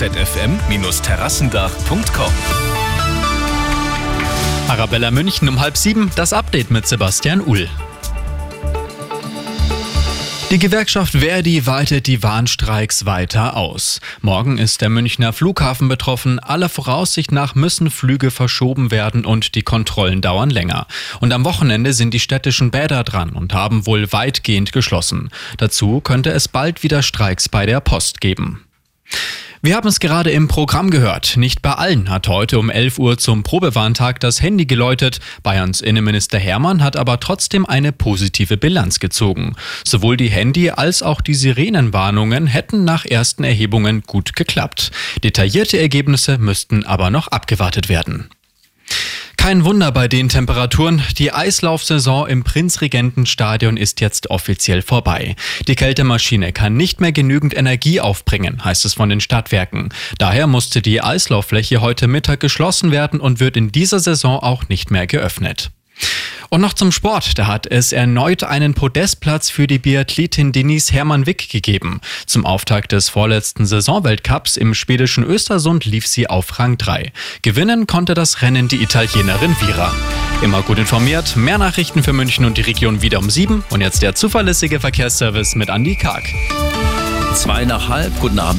zfm-terrassendach.com. Arabella München um halb sieben, das Update mit Sebastian Uhl. Die Gewerkschaft Verdi weitet die Warnstreiks weiter aus. Morgen ist der Münchner Flughafen betroffen. Aller Voraussicht nach müssen Flüge verschoben werden und die Kontrollen dauern länger. Und am Wochenende sind die städtischen Bäder dran und haben wohl weitgehend geschlossen. Dazu könnte es bald wieder Streiks bei der Post geben. Wir haben es gerade im Programm gehört. Nicht bei allen hat heute um 11 Uhr zum Probewarntag das Handy geläutet. Bayerns Innenminister Hermann hat aber trotzdem eine positive Bilanz gezogen. Sowohl die Handy- als auch die Sirenenwarnungen hätten nach ersten Erhebungen gut geklappt. Detaillierte Ergebnisse müssten aber noch abgewartet werden. Kein Wunder bei den Temperaturen. Die Eislaufsaison im Prinzregentenstadion ist jetzt offiziell vorbei. Die Kältemaschine kann nicht mehr genügend Energie aufbringen, heißt es von den Stadtwerken. Daher musste die Eislauffläche heute Mittag geschlossen werden und wird in dieser Saison auch nicht mehr geöffnet. Und noch zum Sport. Da hat es erneut einen Podestplatz für die Biathletin Denise Hermann-Wick gegeben. Zum Auftakt des vorletzten Saisonweltcups im schwedischen Östersund lief sie auf Rang 3. Gewinnen konnte das Rennen die Italienerin Vira. Immer gut informiert, mehr Nachrichten für München und die Region wieder um 7 und jetzt der zuverlässige Verkehrsservice mit Andy Karg. Zwei nach halb, guten Abend.